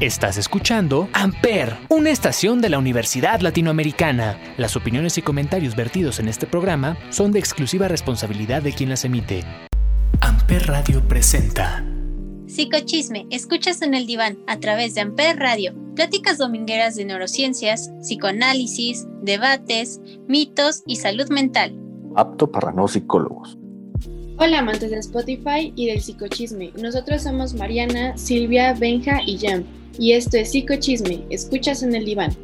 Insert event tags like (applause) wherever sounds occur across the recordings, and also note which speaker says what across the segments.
Speaker 1: Estás escuchando Amper, una estación de la Universidad Latinoamericana. Las opiniones y comentarios vertidos en este programa son de exclusiva responsabilidad de quien las emite. Amper Radio presenta
Speaker 2: Psicochisme, escuchas en el diván a través de Amper Radio, pláticas domingueras de neurociencias, psicoanálisis, debates, mitos y salud mental.
Speaker 3: Apto para no psicólogos.
Speaker 4: Hola amantes de Spotify y del psicochisme. Nosotros somos Mariana, Silvia, Benja y Jam. Y esto es Psicochisme. Escuchas en el diván.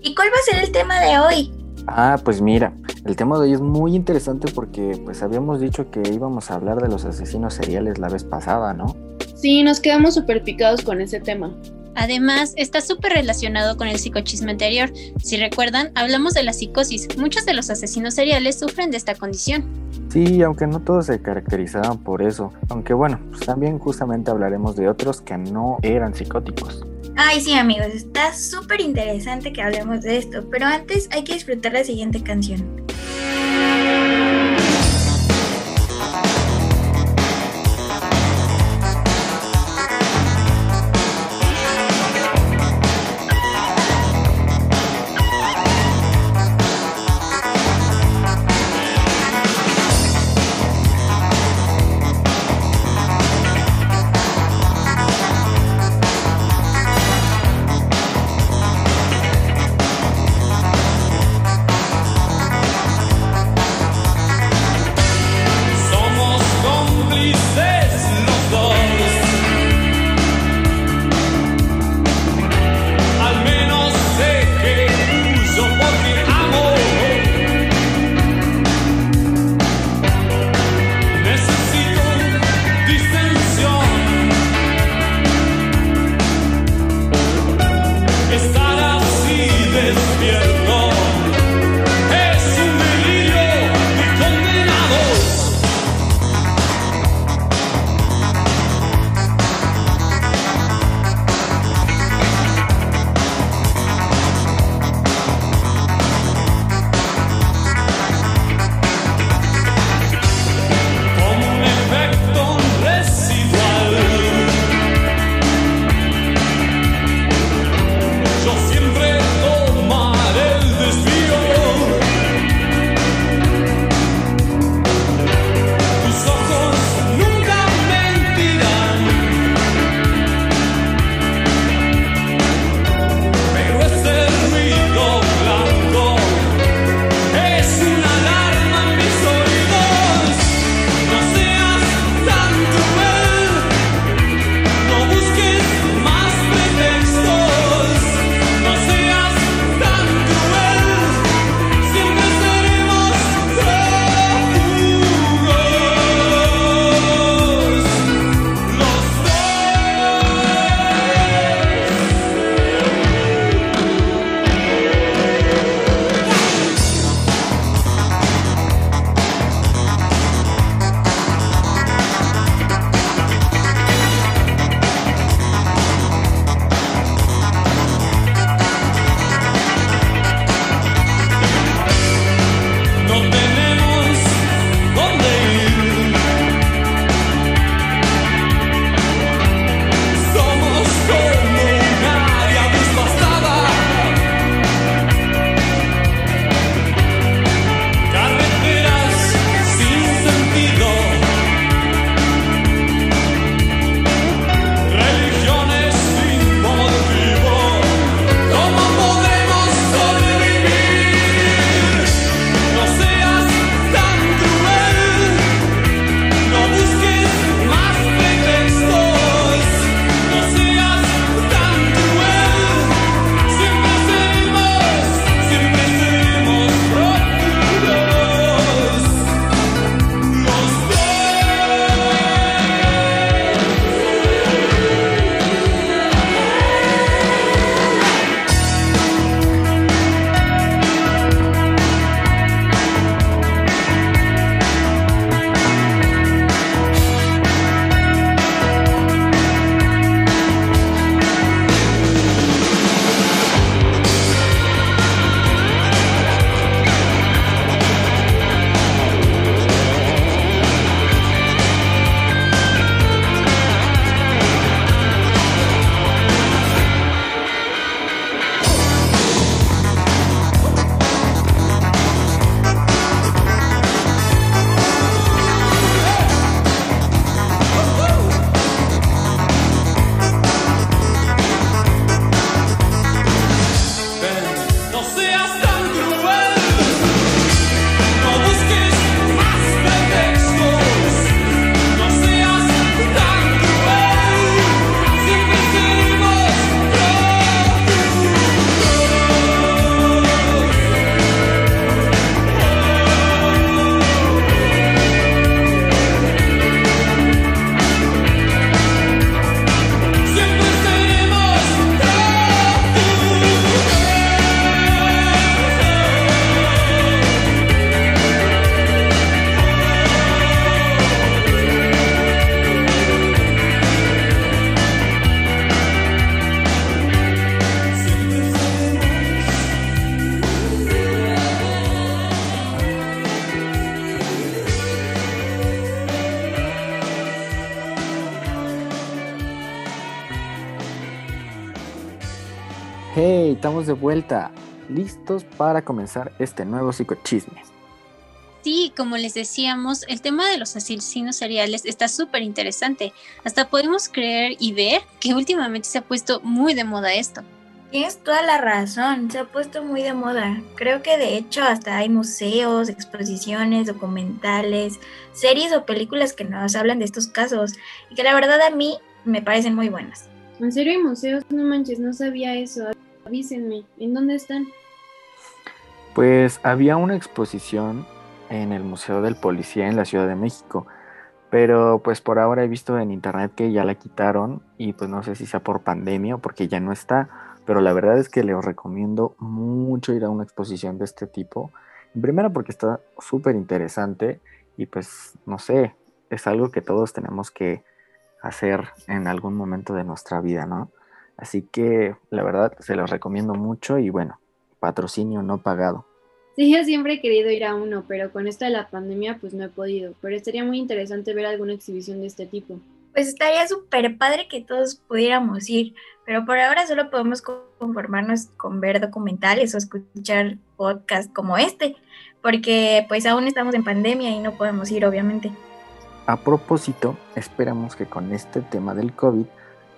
Speaker 2: ¿Y cuál va a ser el tema de hoy?
Speaker 3: Ah, pues mira, el tema de hoy es muy interesante porque pues habíamos dicho que íbamos a hablar de los asesinos seriales la vez pasada, ¿no?
Speaker 4: Sí, nos quedamos súper picados con ese tema.
Speaker 2: Además, está súper relacionado con el psicochisme anterior. Si recuerdan, hablamos de la psicosis. Muchos de los asesinos seriales sufren de esta condición.
Speaker 3: Sí, aunque no todos se caracterizaban por eso. Aunque bueno, pues también justamente hablaremos de otros que no eran psicóticos.
Speaker 5: Ay, sí, amigos, está súper interesante que hablemos de esto, pero antes hay que disfrutar la siguiente canción.
Speaker 3: De vuelta, listos para comenzar este nuevo psicochisme.
Speaker 2: Sí, como les decíamos, el tema de los asesinos seriales está súper interesante. Hasta podemos creer y ver que últimamente se ha puesto muy de moda esto.
Speaker 5: Tienes toda la razón, se ha puesto muy de moda. Creo que de hecho hasta hay museos, exposiciones, documentales, series o películas que nos hablan de estos casos y que la verdad a mí me parecen muy buenas.
Speaker 4: ¿En serio hay museos? No manches, no sabía eso. Avísenme, ¿en dónde están?
Speaker 3: Pues había una exposición en el Museo del Policía en la Ciudad de México. Pero pues por ahora he visto en internet que ya la quitaron y pues no sé si sea por pandemia o porque ya no está. Pero la verdad es que les recomiendo mucho ir a una exposición de este tipo. Primero porque está súper interesante y pues no sé, es algo que todos tenemos que hacer en algún momento de nuestra vida, ¿no? Así que la verdad se los recomiendo mucho y bueno, patrocinio no pagado.
Speaker 4: Sí, yo siempre he querido ir a uno, pero con esto de la pandemia pues no he podido. Pero estaría muy interesante ver alguna exhibición de este tipo.
Speaker 5: Pues estaría súper padre que todos pudiéramos ir, pero por ahora solo podemos conformarnos con ver documentales o escuchar podcasts como este, porque pues aún estamos en pandemia y no podemos ir obviamente.
Speaker 3: A propósito, esperamos que con este tema del COVID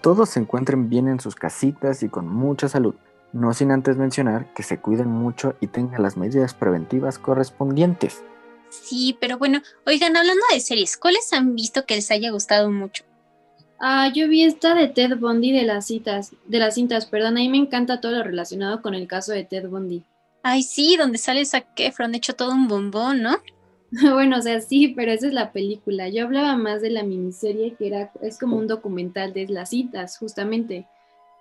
Speaker 3: todos se encuentren bien en sus casitas y con mucha salud. No sin antes mencionar que se cuiden mucho y tengan las medidas preventivas correspondientes.
Speaker 2: Sí, pero bueno, oigan, hablando de series, ¿cuáles han visto que les haya gustado mucho?
Speaker 4: Ah, yo vi esta de Ted Bundy de las citas, de las cintas, perdón, a mí me encanta todo lo relacionado con el caso de Ted Bundy.
Speaker 2: Ay, sí, donde sale Zac Efron hecho todo un bombón, ¿no? (laughs)
Speaker 4: bueno, o sea, sí, pero esa es la película. Yo hablaba más de la miniserie que era, es como un documental de las citas, justamente.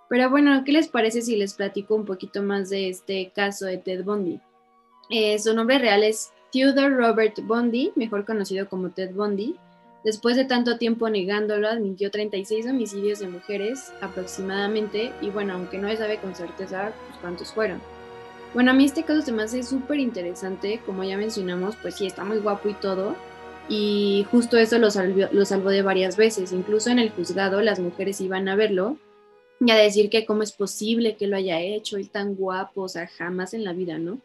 Speaker 4: Pero bueno, ¿qué les parece si les platico un poquito más de este caso de Ted Bundy? Eh, su nombre real es Theodore Robert Bundy, mejor conocido como Ted Bundy. Después de tanto tiempo negándolo, admitió 36 homicidios de mujeres aproximadamente, y bueno, aunque no se sabe con certeza pues, cuántos fueron. Bueno, a mí este caso se me hace súper interesante, como ya mencionamos, pues sí, está muy guapo y todo, y justo eso lo salvó de varias veces, incluso en el juzgado las mujeres iban a verlo y a decir que cómo es posible que lo haya hecho, y tan guapo, o sea, jamás en la vida, ¿no?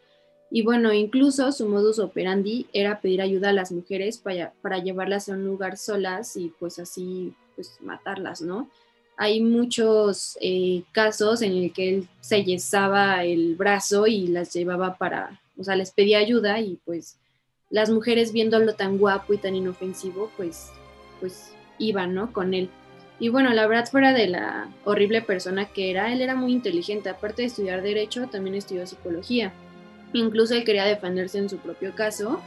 Speaker 4: Y bueno, incluso su modus operandi era pedir ayuda a las mujeres para llevarlas a un lugar solas y pues así, pues matarlas, ¿no? Hay muchos eh, casos en el que él se yesaba el brazo y las llevaba para, o sea, les pedía ayuda y pues las mujeres viéndolo tan guapo y tan inofensivo, pues, pues iban, ¿no? Con él. Y bueno, la verdad, fuera de la horrible persona que era, él era muy inteligente. Aparte de estudiar Derecho, también estudió Psicología. Incluso él quería defenderse en su propio caso.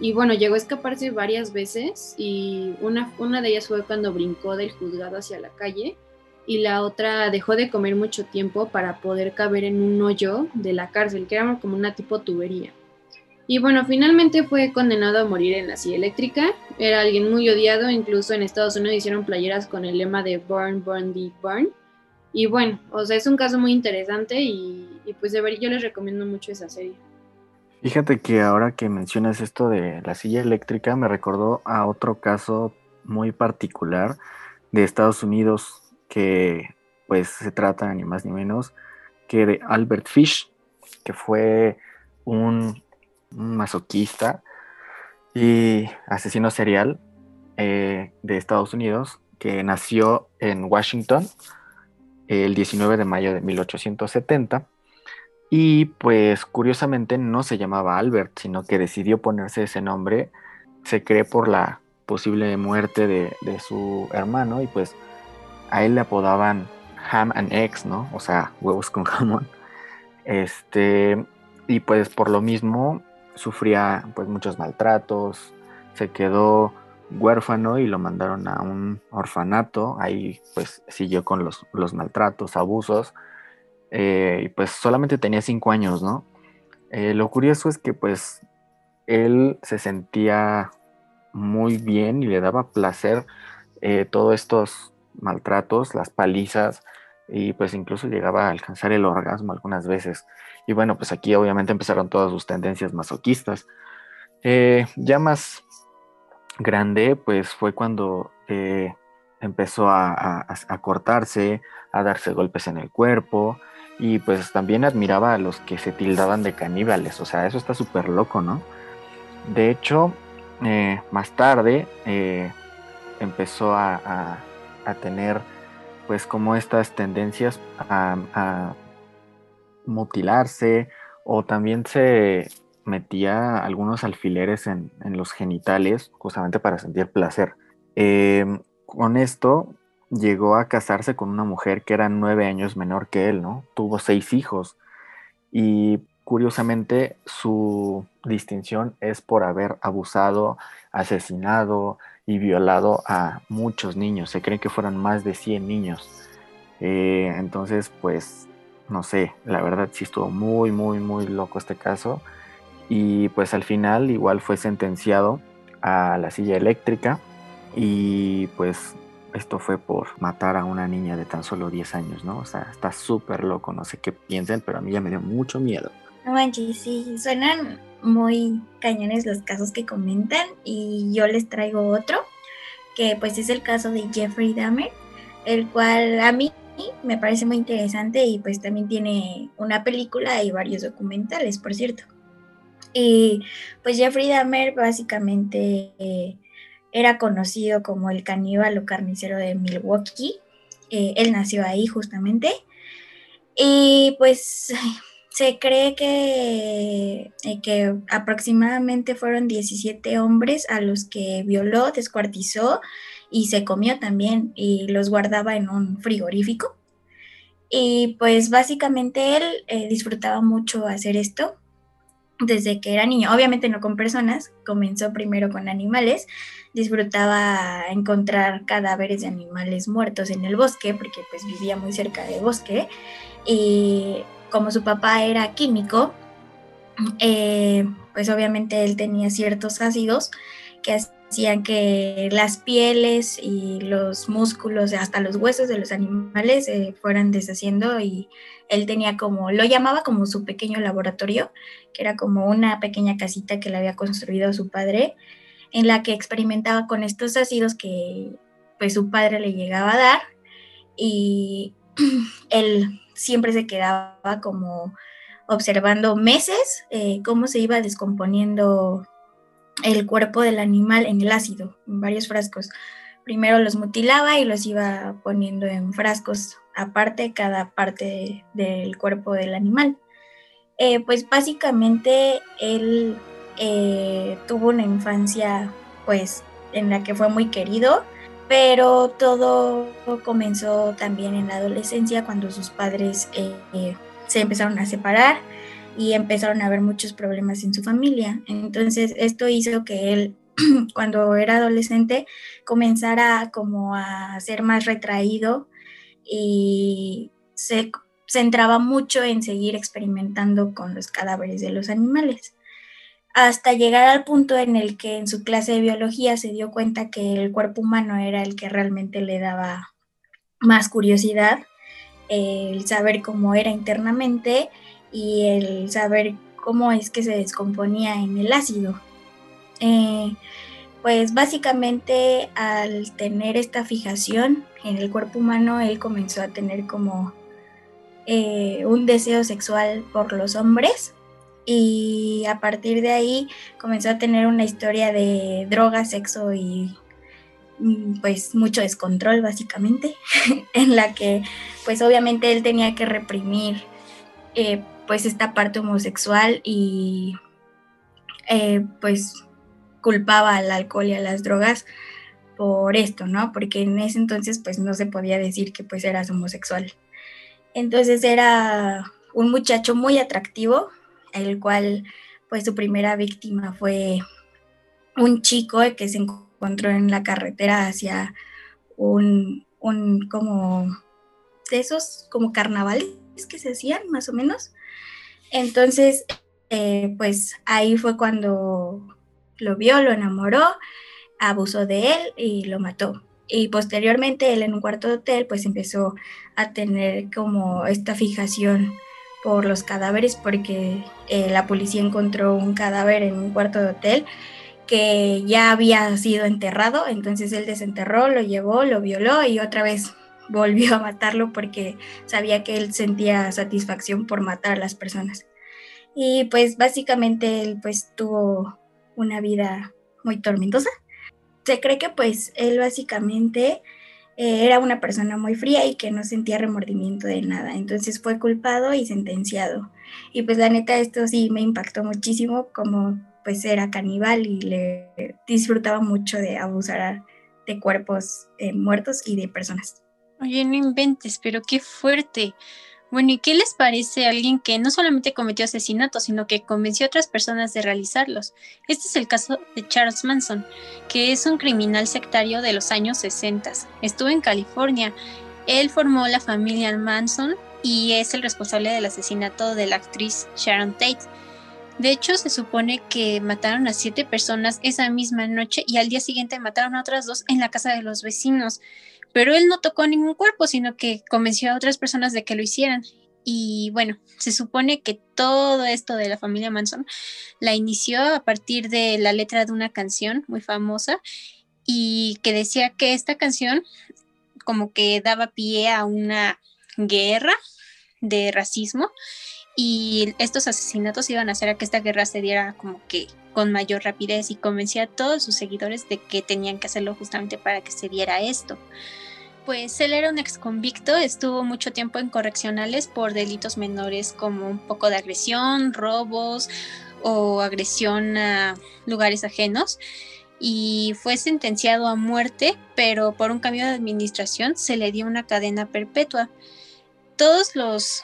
Speaker 4: Y bueno, llegó a escaparse varias veces y una, una de ellas fue cuando brincó del juzgado hacia la calle y la otra dejó de comer mucho tiempo para poder caber en un hoyo de la cárcel, que era como una tipo tubería. Y bueno, finalmente fue condenado a morir en la silla eléctrica. Era alguien muy odiado, incluso en Estados Unidos hicieron playeras con el lema de Burn, Burn, Deep Burn. Y bueno, o sea, es un caso muy interesante y, pues de ver, yo les recomiendo mucho esa serie.
Speaker 3: Fíjate que ahora que mencionas esto de la silla eléctrica, me recordó a otro caso muy particular de Estados Unidos que pues se trata ni más ni menos que de Albert Fish, que fue un masoquista y asesino serial eh, de Estados Unidos que nació en Washington el 19 de mayo de 1870 y pues curiosamente no se llamaba Albert, sino que decidió ponerse ese nombre, se cree por la posible muerte de su hermano y pues a él le apodaban Ham and Eggs, ¿no? O sea, huevos con jamón. Este, y pues por lo mismo sufría pues muchos maltratos, se quedó huérfano y lo mandaron a un orfanato, ahí pues siguió con los, los maltratos, abusos, eh, y pues solamente tenía cinco años, ¿no? Eh, lo curioso es que pues él se sentía muy bien y le daba placer eh, todos estos maltratos, las palizas, y pues incluso llegaba a alcanzar el orgasmo algunas veces. Y bueno, pues aquí obviamente empezaron todas sus tendencias masoquistas. Eh, ya más grande, pues fue cuando eh, empezó a, cortarse, a darse golpes en el cuerpo y pues también admiraba a los que se tildaban de caníbales, o sea, eso está súper loco, ¿no? De hecho, eh, más tarde empezó a, tener pues como estas tendencias a, mutilarse o también se metía algunos alfileres en, los genitales justamente para sentir placer. Em, con esto llegó a casarse con una mujer que era nueve años menor que él, ¿no? Tuvo seis hijos y curiosamente su distinción es por haber abusado, asesinado y violado a muchos niños. Se cree que fueron más de 100 niños. Eh, entonces, pues, no sé, la verdad sí estuvo muy, muy, muy loco este caso. Y pues al final igual fue sentenciado a la silla eléctrica y pues esto fue por matar a una niña de tan solo 10 años, ¿no? O sea, está súper loco, no sé qué piensen, pero a mí ya me dio mucho miedo.
Speaker 5: No manches, sí, suenan muy cañones los casos que comentan y yo les traigo otro, que pues es el caso de Jeffrey Dahmer, el cual a mí me parece muy interesante y pues también tiene una película y varios documentales, por cierto. Y pues Jeffrey Dahmer básicamente... Eh, era conocido como el caníbal o carnicero de Milwaukee. Eh, él nació ahí justamente. Y pues se cree que, eh, que aproximadamente fueron 17 hombres a los que violó, descuartizó y se comió también y los guardaba en un frigorífico. Y pues básicamente él eh, disfrutaba mucho hacer esto desde que era niño. Obviamente no con personas, comenzó primero con animales, disfrutaba encontrar cadáveres de animales muertos en el bosque, porque pues vivía muy cerca del bosque, y como su papá era químico, eh, pues obviamente él tenía ciertos ácidos que hacían que las pieles y los músculos, hasta los huesos de los animales se fueran deshaciendo y él tenía como, lo llamaba como su pequeño laboratorio, que era como una pequeña casita que le había construido su padre en la que experimentaba con estos ácidos que pues su padre le llegaba a dar y (clears throat) él siempre se quedaba como observando meses eh, cómo se iba descomponiendo el cuerpo del animal en el ácido, en varios frascos. Primero los mutilaba y los iba poniendo en frascos aparte cada parte del cuerpo del animal. Eh, pues básicamente él eh, tuvo una infancia pues en la que fue muy querido, pero todo comenzó también en la adolescencia cuando sus padres eh, se empezaron a separar y empezaron a haber muchos problemas en su familia. Entonces esto hizo que él (clears throat) cuando era adolescente comenzara como a ser más retraído y se centraba mucho en seguir experimentando con los cadáveres de los animales hasta llegar al punto en el que en su clase de biología se dio cuenta que el cuerpo humano era el que realmente le daba más curiosidad, el saber cómo era internamente y el saber cómo es que se descomponía en el ácido. Eh, pues básicamente al tener esta fijación en el cuerpo humano, él comenzó a tener como eh, un deseo sexual por los hombres y a partir de ahí comenzó a tener una historia de droga, sexo y mm, pues mucho descontrol básicamente, (laughs) en la que pues obviamente él tenía que reprimir eh, pues esta parte homosexual y eh, pues culpaba al alcohol y a las drogas por esto, ¿no? Porque en ese entonces pues no se podía decir que pues eras homosexual. Entonces era un muchacho muy atractivo, el cual pues su primera víctima fue un chico que se encontró en la carretera hacia un, un como de esos como carnavales que se hacían más o menos. Entonces, eh, pues ahí fue cuando lo vio, lo enamoró, abusó de él y lo mató. Y posteriormente él en un cuarto de hotel pues empezó a tener como esta fijación por los cadáveres porque eh, la policía encontró un cadáver en un cuarto de hotel que ya había sido enterrado, entonces él desenterró, lo llevó, lo violó y otra vez (laughs)
Speaker 6: volvió a matarlo porque sabía que él sentía satisfacción por matar a las personas. Y pues básicamente él pues tuvo una vida muy tormentosa. Se cree que pues él básicamente eh, era una persona muy fría y que no sentía remordimiento de nada. Entonces fue culpado y sentenciado. Y pues la neta esto sí me impactó muchísimo como pues era caníbal y le disfrutaba mucho de abusar de cuerpos eh, muertos y de personas.
Speaker 2: Oye, no inventes, pero qué fuerte. Bueno, ¿y qué les parece a alguien que no solamente cometió asesinatos, sino que convenció a otras personas de realizarlos? Este es el caso de Charles Manson, que es un criminal sectario de los años 60. Estuvo en California. Él formó la familia Manson y es el responsable del asesinato de la actriz Sharon Tate. De hecho, se supone que mataron a siete personas esa misma noche y al día siguiente mataron a otras dos en la casa de los vecinos pero él no tocó ningún cuerpo, sino que convenció a otras personas de que lo hicieran. Y bueno, se supone que todo esto de la familia Manson la inició a partir de la letra de una canción muy famosa y que decía que esta canción como que daba pie a una guerra de racismo y estos asesinatos iban a hacer a que esta guerra se diera como que con mayor rapidez y convencía a todos sus seguidores de que tenían que hacerlo justamente para que se diera esto. Pues él era un ex convicto, estuvo mucho tiempo en correccionales por delitos menores como un poco de agresión, robos o agresión a lugares ajenos y fue sentenciado a muerte, pero por un cambio de administración se le dio una cadena perpetua. Todos los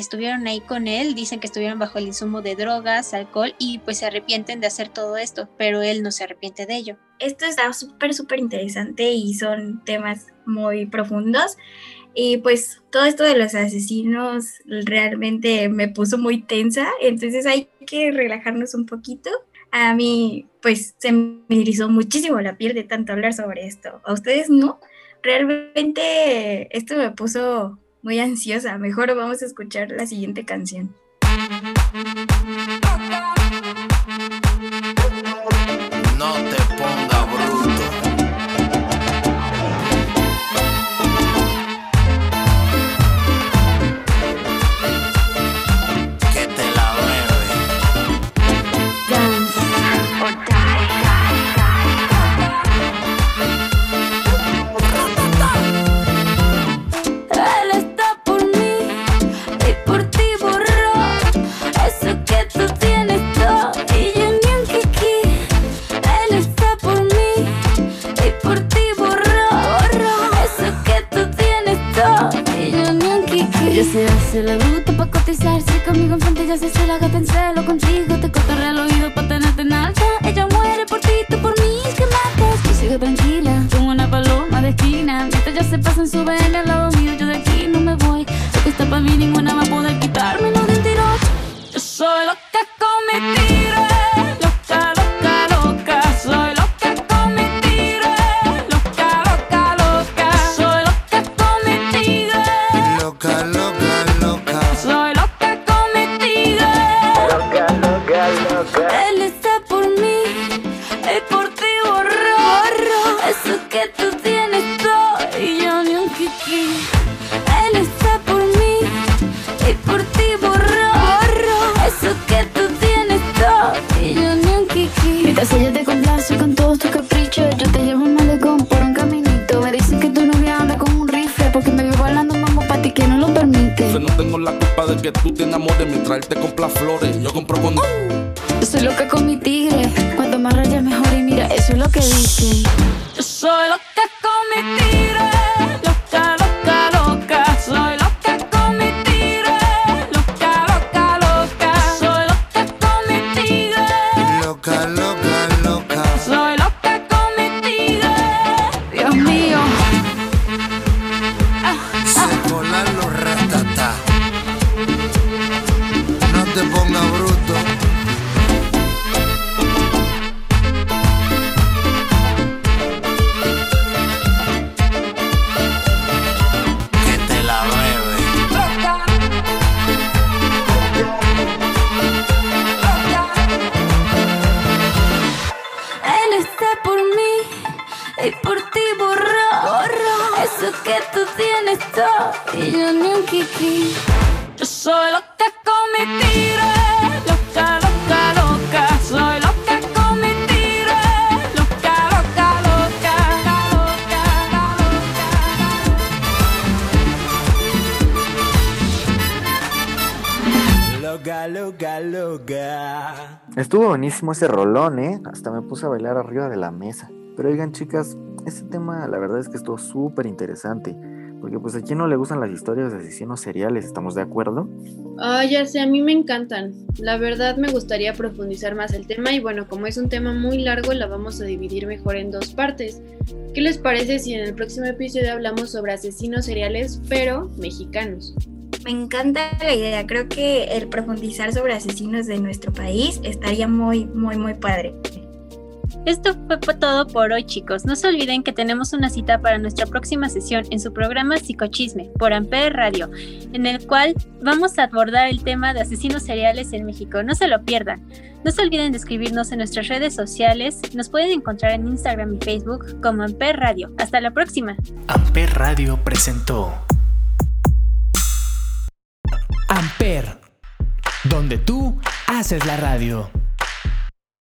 Speaker 2: que estuvieron ahí con él dicen que estuvieron bajo el insumo de drogas, alcohol y pues se arrepienten de hacer todo esto, pero él no se arrepiente de ello.
Speaker 6: Esto está súper, súper interesante y son temas muy profundos. Y pues todo esto de los asesinos realmente me puso muy tensa, entonces hay que relajarnos un poquito. A mí pues se me erizó muchísimo la piel de tanto hablar sobre esto. ¿A ustedes no? Realmente esto me puso muy ansiosa. Mejor vamos a escuchar la siguiente canción.
Speaker 7: Ni un kiki. Yo soy loca con mi tiro, loca, loca, loca. Soy loca con mi tiro, loca, loca, loca, loca,
Speaker 8: Loca, loca, loca.
Speaker 3: Estuvo buenísimo ese rolón, ¿eh? Hasta me puse a bailar arriba de la mesa. Pero oigan, chicas, este tema la verdad es que estuvo súper interesante. Porque pues a quién no le gustan las historias de asesinos seriales, ¿estamos de acuerdo?
Speaker 4: Ah, ya sé, a mí me encantan. La verdad me gustaría profundizar más el tema y bueno, como es un tema muy largo, la vamos a dividir mejor en dos partes. ¿Qué les parece si en el próximo episodio hablamos sobre asesinos seriales, pero mexicanos?
Speaker 5: Me encanta la idea. Creo que el profundizar sobre asesinos de nuestro país estaría muy, muy, muy padre.
Speaker 2: Esto fue todo por hoy, chicos. No se olviden que tenemos una cita para nuestra próxima sesión en su programa Psicochisme por Amper Radio, en el cual vamos a abordar el tema de asesinos seriales en México. No se lo pierdan. No se olviden de escribirnos en nuestras redes sociales. Nos pueden encontrar en Instagram y Facebook como Amper Radio. Hasta la próxima.
Speaker 1: Amper Radio presentó Amper, donde tú haces la radio.